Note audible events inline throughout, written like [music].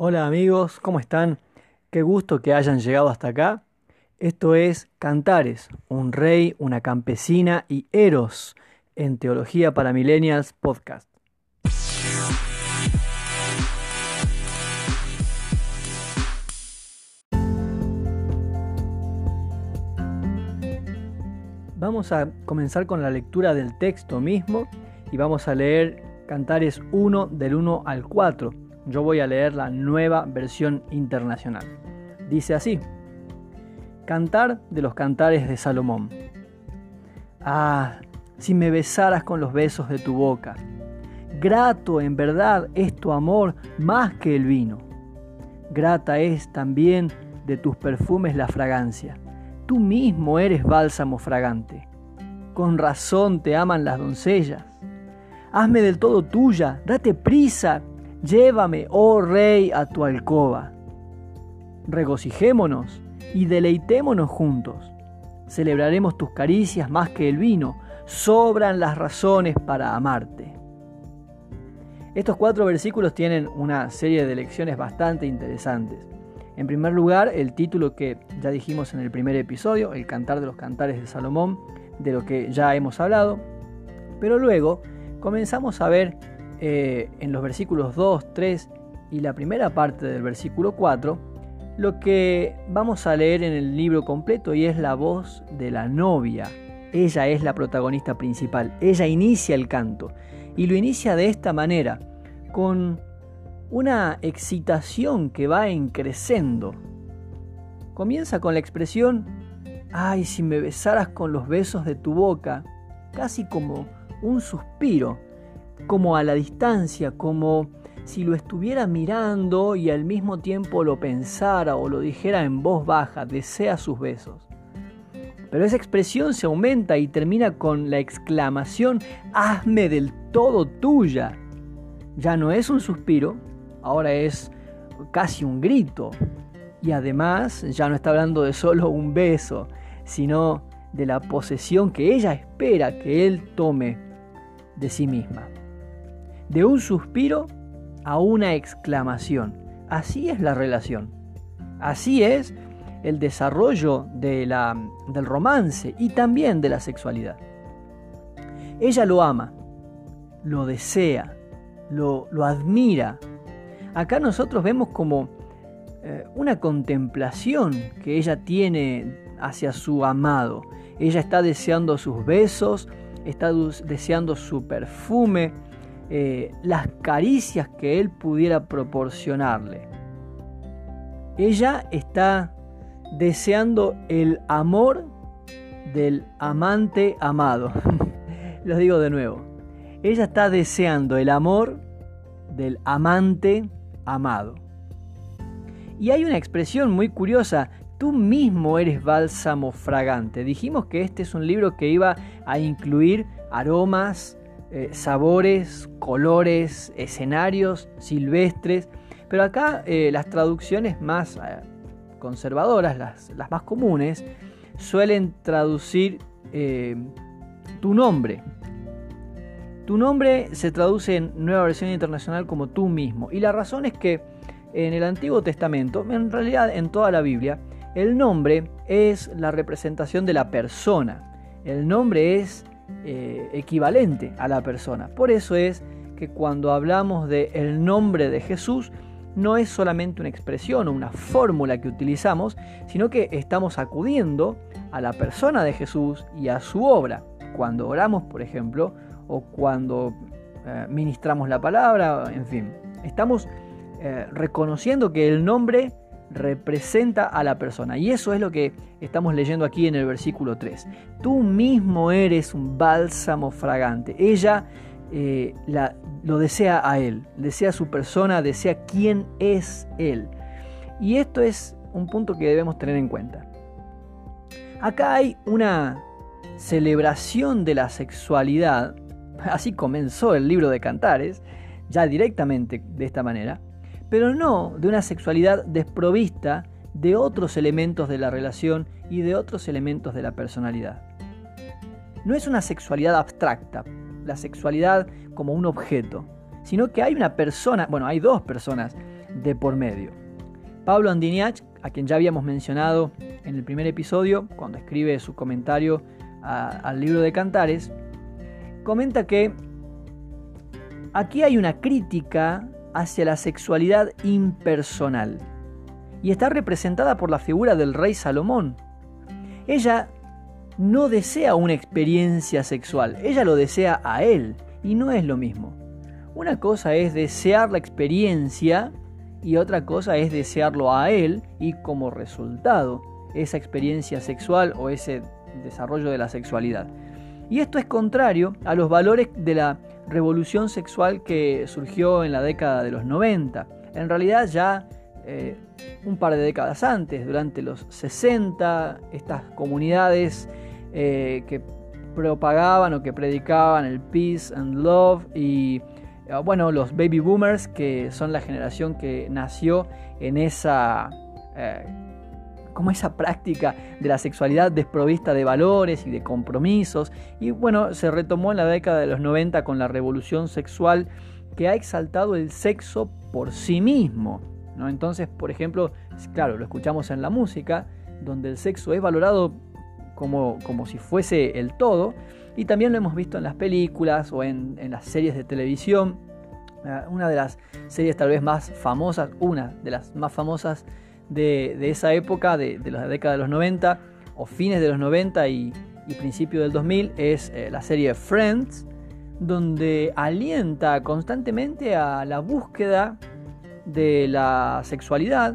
Hola amigos, ¿cómo están? Qué gusto que hayan llegado hasta acá. Esto es Cantares, un rey, una campesina y Eros en Teología para Millennials Podcast. Vamos a comenzar con la lectura del texto mismo y vamos a leer Cantares 1 del 1 al 4 yo voy a leer la nueva versión internacional. Dice así, Cantar de los Cantares de Salomón. Ah, si me besaras con los besos de tu boca. Grato en verdad es tu amor más que el vino. Grata es también de tus perfumes la fragancia. Tú mismo eres bálsamo fragante. Con razón te aman las doncellas. Hazme del todo tuya, date prisa Llévame, oh Rey, a tu alcoba. Regocijémonos y deleitémonos juntos. Celebraremos tus caricias más que el vino. Sobran las razones para amarte. Estos cuatro versículos tienen una serie de lecciones bastante interesantes. En primer lugar, el título que ya dijimos en el primer episodio, el Cantar de los Cantares de Salomón, de lo que ya hemos hablado. Pero luego comenzamos a ver eh, en los versículos 2, 3 y la primera parte del versículo 4, lo que vamos a leer en el libro completo y es la voz de la novia. Ella es la protagonista principal, ella inicia el canto y lo inicia de esta manera, con una excitación que va en creciendo. Comienza con la expresión, ay, si me besaras con los besos de tu boca, casi como un suspiro, como a la distancia, como si lo estuviera mirando y al mismo tiempo lo pensara o lo dijera en voz baja, desea sus besos. Pero esa expresión se aumenta y termina con la exclamación, hazme del todo tuya. Ya no es un suspiro, ahora es casi un grito. Y además ya no está hablando de solo un beso, sino de la posesión que ella espera que él tome de sí misma de un suspiro a una exclamación. Así es la relación. Así es el desarrollo del romance y también de la sexualidad. Ella lo ama, lo desea, lo, lo admira. Acá nosotros vemos como eh, una contemplación que ella tiene hacia su amado. Ella está deseando sus besos, está deseando su perfume, eh, las caricias que él pudiera proporcionarle. Ella está deseando el amor del amante amado. [laughs] Lo digo de nuevo. Ella está deseando el amor del amante amado. Y hay una expresión muy curiosa, tú mismo eres bálsamo fragante. Dijimos que este es un libro que iba a incluir aromas, eh, sabores, colores, escenarios silvestres, pero acá eh, las traducciones más eh, conservadoras, las, las, más comunes, suelen traducir tu nombre. Tu nombre se traduce en nueva versión internacional como tú mismo. Y la razón es que en el Antiguo Testamento, en realidad en toda la Biblia, el nombre es la representación de la persona. El nombre es eh, equivalente a la persona. Por eso es que cuando hablamos de el nombre de Jesús, no es solamente una expresión o una fórmula que utilizamos, sino que estamos acudiendo a la persona de Jesús y a su obra. Cuando oramos, por ejemplo, o cuando eh, ministramos la palabra, en fin, estamos eh, reconociendo que el nombre representa a la persona. Y eso es lo que estamos leyendo aquí en el versículo 3. Tú mismo eres un bálsamo fragante. Ella eh, lo desea a él, desea su persona, desea quién es él. Y esto es un punto que debemos tener en cuenta. Acá hay una celebración de la sexualidad. Así comenzó el libro de Cantares, ya directamente de esta manera pero no de una sexualidad desprovista de otros elementos de la relación y de otros elementos de la personalidad. No es una sexualidad abstracta, la sexualidad como un objeto, sino que hay una persona, bueno, hay dos personas de por medio. Pablo Andiniach, a quien ya habíamos mencionado en el primer episodio, cuando escribe su comentario al libro de Cantares, comenta que aquí hay una crítica hacia la sexualidad impersonal y está representada por la figura del rey Salomón. Ella no desea una experiencia sexual, ella lo desea a él y no es lo mismo. Una cosa es desear la experiencia y otra cosa es desearlo a él y como resultado esa experiencia sexual o ese desarrollo de la sexualidad. Y esto es contrario a los valores de la revolución sexual que surgió en la década de los 90. En realidad ya eh, un par de décadas antes, durante los 60, estas comunidades eh, que propagaban o que predicaban el peace and love y eh, bueno, los baby boomers que son la generación que nació en esa como esa práctica de la sexualidad desprovista de valores y de compromisos. Y bueno, se retomó en la década de los 90 con la revolución sexual que ha exaltado el sexo por sí mismo. ¿no? Entonces, por ejemplo, claro, lo escuchamos en la música, donde el sexo es valorado como, como si fuese el todo, y también lo hemos visto en las películas o en, en las series de televisión. Eh, una de las series tal vez más famosas, una de las más famosas de, esa época, de, la década de los 90 o fines de los 90 y, y principio del 2000, es eh, la serie Friends, donde alienta constantemente a la búsqueda de la sexualidad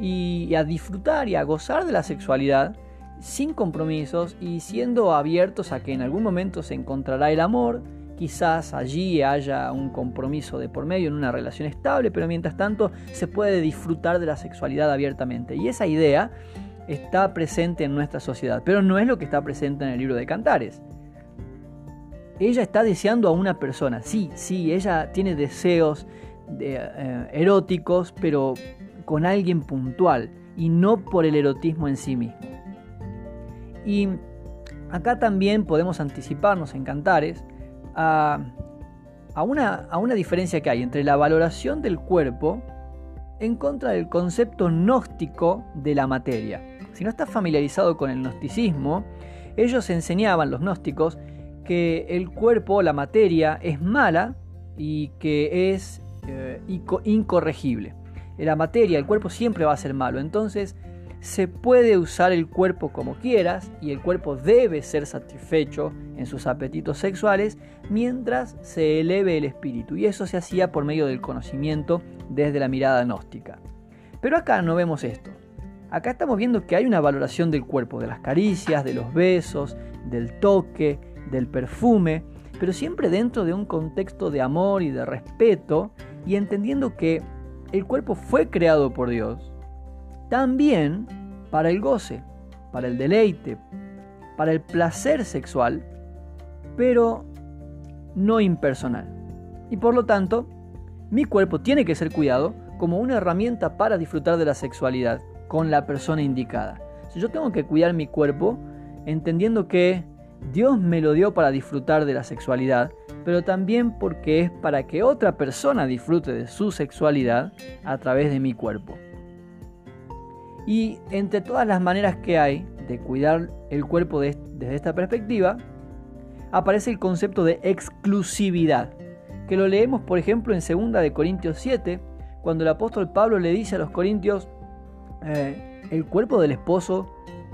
y, a disfrutar y a gozar de la sexualidad sin compromisos y siendo abiertos a que en algún momento se encontrará el amor quizás allí haya un compromiso de por medio en una relación estable, pero mientras tanto se puede disfrutar de la sexualidad abiertamente. Y esa idea está presente en nuestra sociedad, pero no es lo que está presente en el libro de Cantares. Ella está deseando a una persona, sí, sí, ella tiene deseos eh, eróticos, pero con alguien puntual y no por el erotismo en sí mismo. Y acá también podemos anticiparnos en Cantares a, una, a una diferencia que hay entre la valoración del cuerpo en contra del concepto gnóstico de la materia. Si no estás familiarizado con el gnosticismo, ellos enseñaban, los gnósticos, que el cuerpo, la materia, es mala y que es eh, incorregible. La materia, el cuerpo siempre va a ser malo. Entonces, se puede usar el cuerpo como quieras y el cuerpo debe ser satisfecho en sus apetitos sexuales mientras se eleve el espíritu. Y eso se hacía por medio del conocimiento desde la mirada gnóstica. Pero acá no vemos esto. Acá estamos viendo que hay una valoración del cuerpo, de las caricias, de los besos, del toque, del perfume, pero siempre dentro de un contexto de amor y de respeto y entendiendo que el cuerpo fue creado por Dios también para el goce, para el deleite, para el placer sexual, pero no impersonal. Y por lo tanto, mi cuerpo tiene que ser cuidado como una herramienta para disfrutar de la sexualidad con la persona indicada. Si yo tengo que cuidar mi cuerpo entendiendo que Dios me lo dio para disfrutar de la sexualidad, pero también porque es para que otra persona disfrute de su sexualidad a través de mi cuerpo. Y entre todas las maneras que hay de cuidar el cuerpo desde esta perspectiva, aparece el concepto de exclusividad, que lo leemos por ejemplo en 2 de Corintios 7, cuando el apóstol Pablo le dice a los corintios, eh, el cuerpo del esposo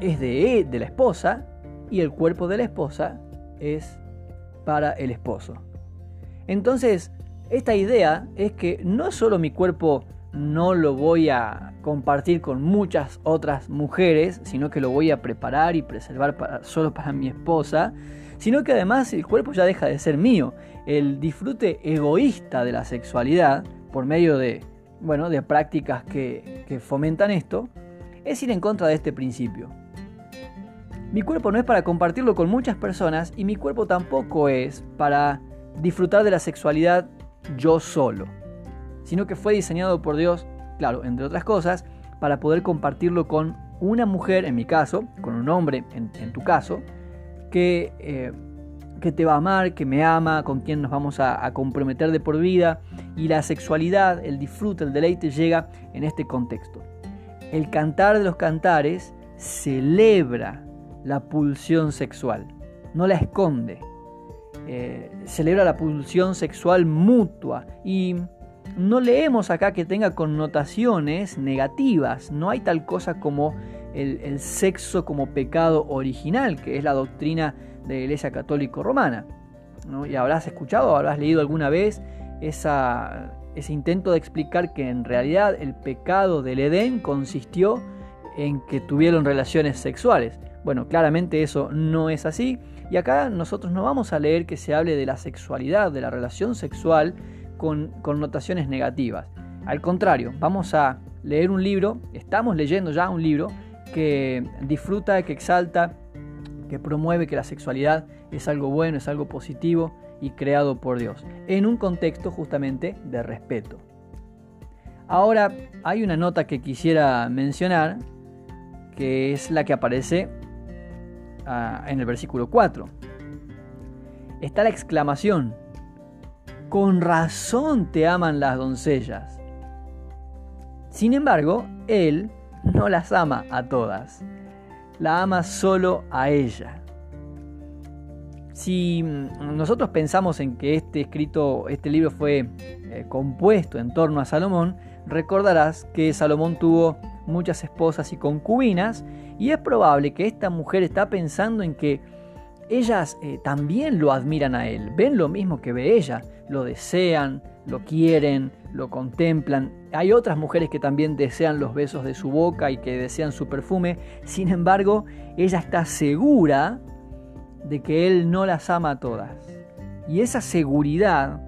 es de, de la esposa y el cuerpo de la esposa es para el esposo. Entonces, esta idea es que no solo mi cuerpo no lo voy a compartir con muchas otras mujeres, sino que lo voy a preparar y preservar para, solo para mi esposa, sino que además el cuerpo ya deja de ser mío. El disfrute egoísta de la sexualidad, por medio de, bueno, de prácticas que, que fomentan esto, es ir en contra de este principio. Mi cuerpo no es para compartirlo con muchas personas y mi cuerpo tampoco es para disfrutar de la sexualidad yo solo sino que fue diseñado por Dios, claro, entre otras cosas, para poder compartirlo con una mujer, en mi caso, con un hombre, en, tu caso, que, eh, que te va a amar, que me ama, con quien nos vamos a, comprometer de por vida. Y la sexualidad, el disfrute, el deleite llega en este contexto. El cantar de los cantares celebra la pulsión sexual, no la esconde. Eh, celebra la pulsión sexual mutua y no leemos acá que tenga connotaciones negativas, no hay tal cosa como el, sexo como pecado original, que es la doctrina de la Iglesia Católica Romana. Y habrás escuchado, habrás leído alguna vez ese intento de explicar que en realidad el pecado del Edén consistió en que tuvieron relaciones sexuales. Bueno, claramente eso no es así. Y acá nosotros no vamos a leer que se hable de la sexualidad, de la relación sexual con connotaciones negativas. Al contrario, vamos a leer un libro, estamos leyendo ya un libro que disfruta, que exalta, que promueve que la sexualidad es algo bueno, es algo positivo y creado por Dios, en un contexto justamente de respeto. Ahora hay una nota que quisiera mencionar, que es la que aparece ah, en el versículo 4. Está la exclamación, con razón te aman las doncellas. Sin embargo, él no las ama a todas, la ama solo a ella. Si nosotros pensamos en que este escrito, este libro fue eh, compuesto en torno a Salomón, recordarás que Salomón tuvo muchas esposas y concubinas y es probable que esta mujer está pensando en que ellas eh, también lo admiran a él, ven lo mismo que ve ella, lo desean, lo quieren, lo contemplan. Hay otras mujeres que también desean los besos de su boca y que desean su perfume, sin embargo, ella está segura de que él no las ama a todas. Y esa seguridad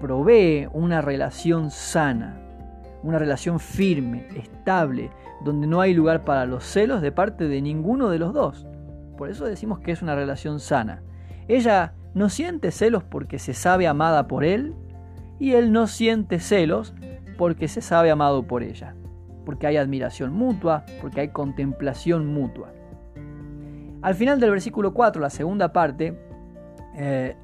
provee una relación sana, una relación firme, estable, donde no hay lugar para los celos de parte de ninguno de los dos. Por eso decimos que es una relación sana. Ella no siente celos porque se sabe amada por él y él no siente celos porque se sabe amado por ella, porque hay admiración mutua, porque hay contemplación mutua. Al final del versículo 4, la segunda parte, eh,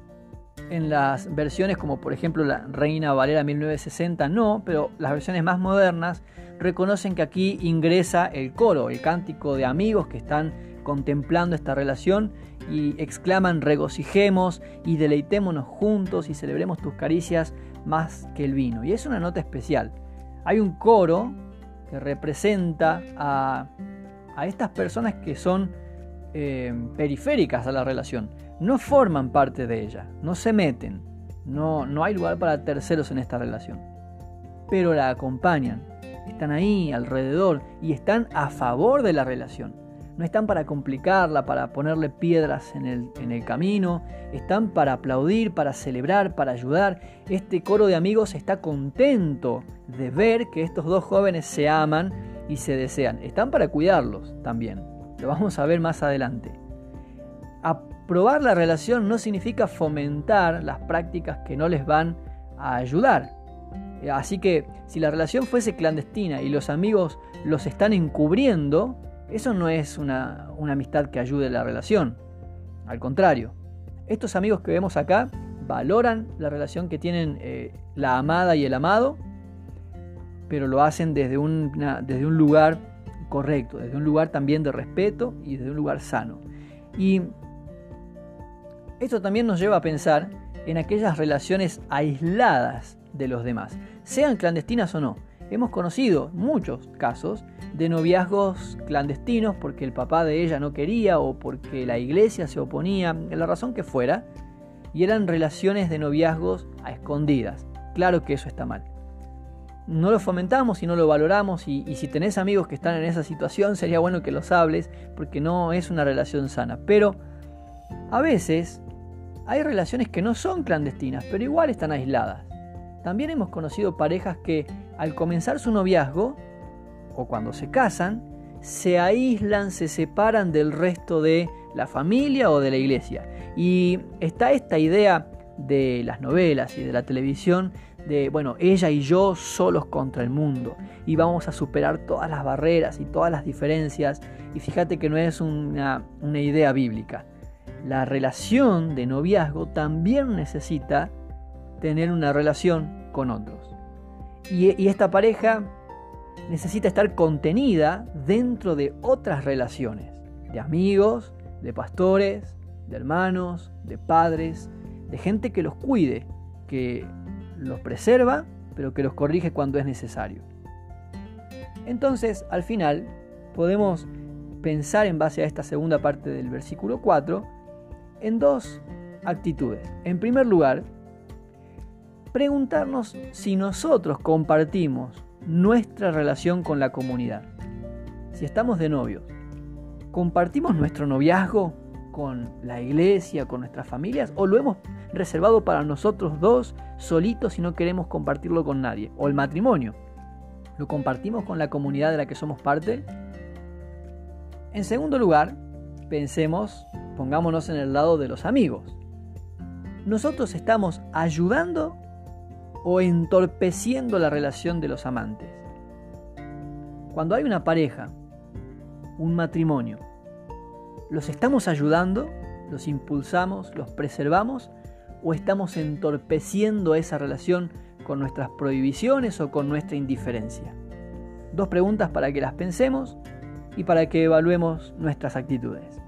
en las versiones como por ejemplo la Reina Valera 1960 no, pero las versiones más modernas reconocen que aquí ingresa el coro, el cántico de amigos que están contemplando esta relación y exclaman regocijemos y deleitémonos juntos y celebremos tus caricias más que el vino. Y es una nota especial. Hay un coro que representa a, estas personas que son eh, periféricas a la relación. No forman parte de ella, no se meten, no, no hay lugar para terceros en esta relación. Pero la acompañan, están ahí alrededor y están a favor de la relación no están para complicarla, para ponerle piedras en el, en el, camino, están para aplaudir, para celebrar, para ayudar. Este coro de amigos está contento de ver que estos dos jóvenes se aman y se desean. Están para cuidarlos también. Lo vamos a ver más adelante. Aprobar la relación no significa fomentar las prácticas que no les van a ayudar. Así que si la relación fuese clandestina y los amigos los están encubriendo, eso no es una, amistad que ayude a la relación. Al contrario, estos amigos que vemos acá valoran la relación que tienen eh, la amada y el amado, pero lo hacen desde, desde un lugar correcto, desde un lugar también de respeto y desde un lugar sano. Y esto también nos lleva a pensar en aquellas relaciones aisladas de los demás, sean clandestinas o no. Hemos conocido muchos casos de noviazgos clandestinos porque el papá de ella no quería o porque la iglesia se oponía, la razón que fuera, y eran relaciones de noviazgos a escondidas. Claro que eso está mal. No lo fomentamos y no lo valoramos y, y si tenés amigos que están en esa situación sería bueno que los hables porque no es una relación sana. Pero a veces hay relaciones que no son clandestinas, pero igual están aisladas. También hemos conocido parejas que al comenzar su noviazgo o cuando se casan, se aíslan, se separan del resto de la familia o de la iglesia. Y está esta idea de las novelas y de la televisión de, bueno, ella y yo solos contra el mundo y vamos a superar todas las barreras y todas las diferencias. Y fíjate que no es una, una idea bíblica. la relación de noviazgo también necesita tener una relación con otros. Y, esta pareja necesita estar contenida dentro de otras relaciones, de amigos, de pastores, de hermanos, de padres, de gente que los cuide, que los preserva, pero que los corrige cuando es necesario. Entonces, al final, podemos pensar en base a esta segunda parte del versículo 4 en dos actitudes. En primer lugar, preguntarnos si nosotros compartimos nuestra relación con la comunidad. Si estamos de novios, ¿compartimos nuestro noviazgo con la iglesia, con nuestras familias? ¿O lo hemos reservado para nosotros dos solitos y no queremos compartirlo con nadie? ¿O el matrimonio? ¿Lo compartimos con la comunidad de la que somos parte? En segundo lugar, pensemos, pongámonos en el lado de los amigos. Nosotros estamos ayudando o entorpeciendo la relación de los amantes. Cuando hay una pareja, un matrimonio, ¿los estamos ayudando? ¿Los impulsamos? ¿Los preservamos? ¿O estamos entorpeciendo esa relación con nuestras prohibiciones o con nuestra indiferencia? Dos preguntas para que las pensemos y para que evaluemos nuestras actitudes.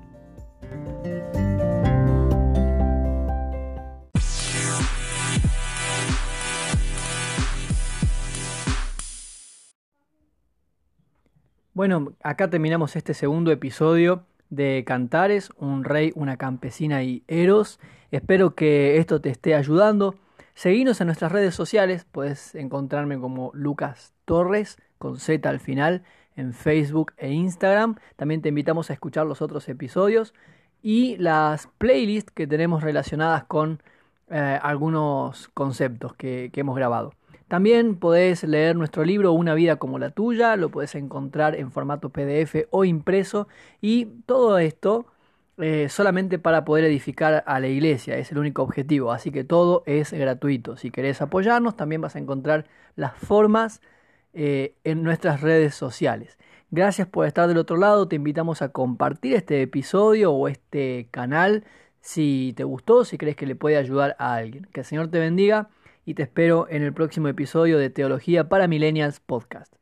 Bueno, acá terminamos este segundo episodio de Cantares, un rey, una campesina y Eros. Espero que esto te esté ayudando. Seguinos en nuestras redes sociales, puedes encontrarme como Lucas Torres con Z al final en Facebook e Instagram. También te invitamos a escuchar los otros episodios y las playlists que tenemos relacionadas con eh, algunos conceptos que hemos grabado. También podés leer nuestro libro Una vida como la tuya, lo podés encontrar en formato PDF o impreso y todo esto eh, solamente para poder edificar a la iglesia, es el único objetivo, así que todo es gratuito. Si querés apoyarnos, también vas a encontrar las formas eh, en nuestras redes sociales. Gracias por estar del otro lado, te invitamos a compartir este episodio o este canal si te gustó, si crees que le puede ayudar a alguien. Que el Señor te bendiga y te espero en el próximo episodio de Teología para Millennials Podcast.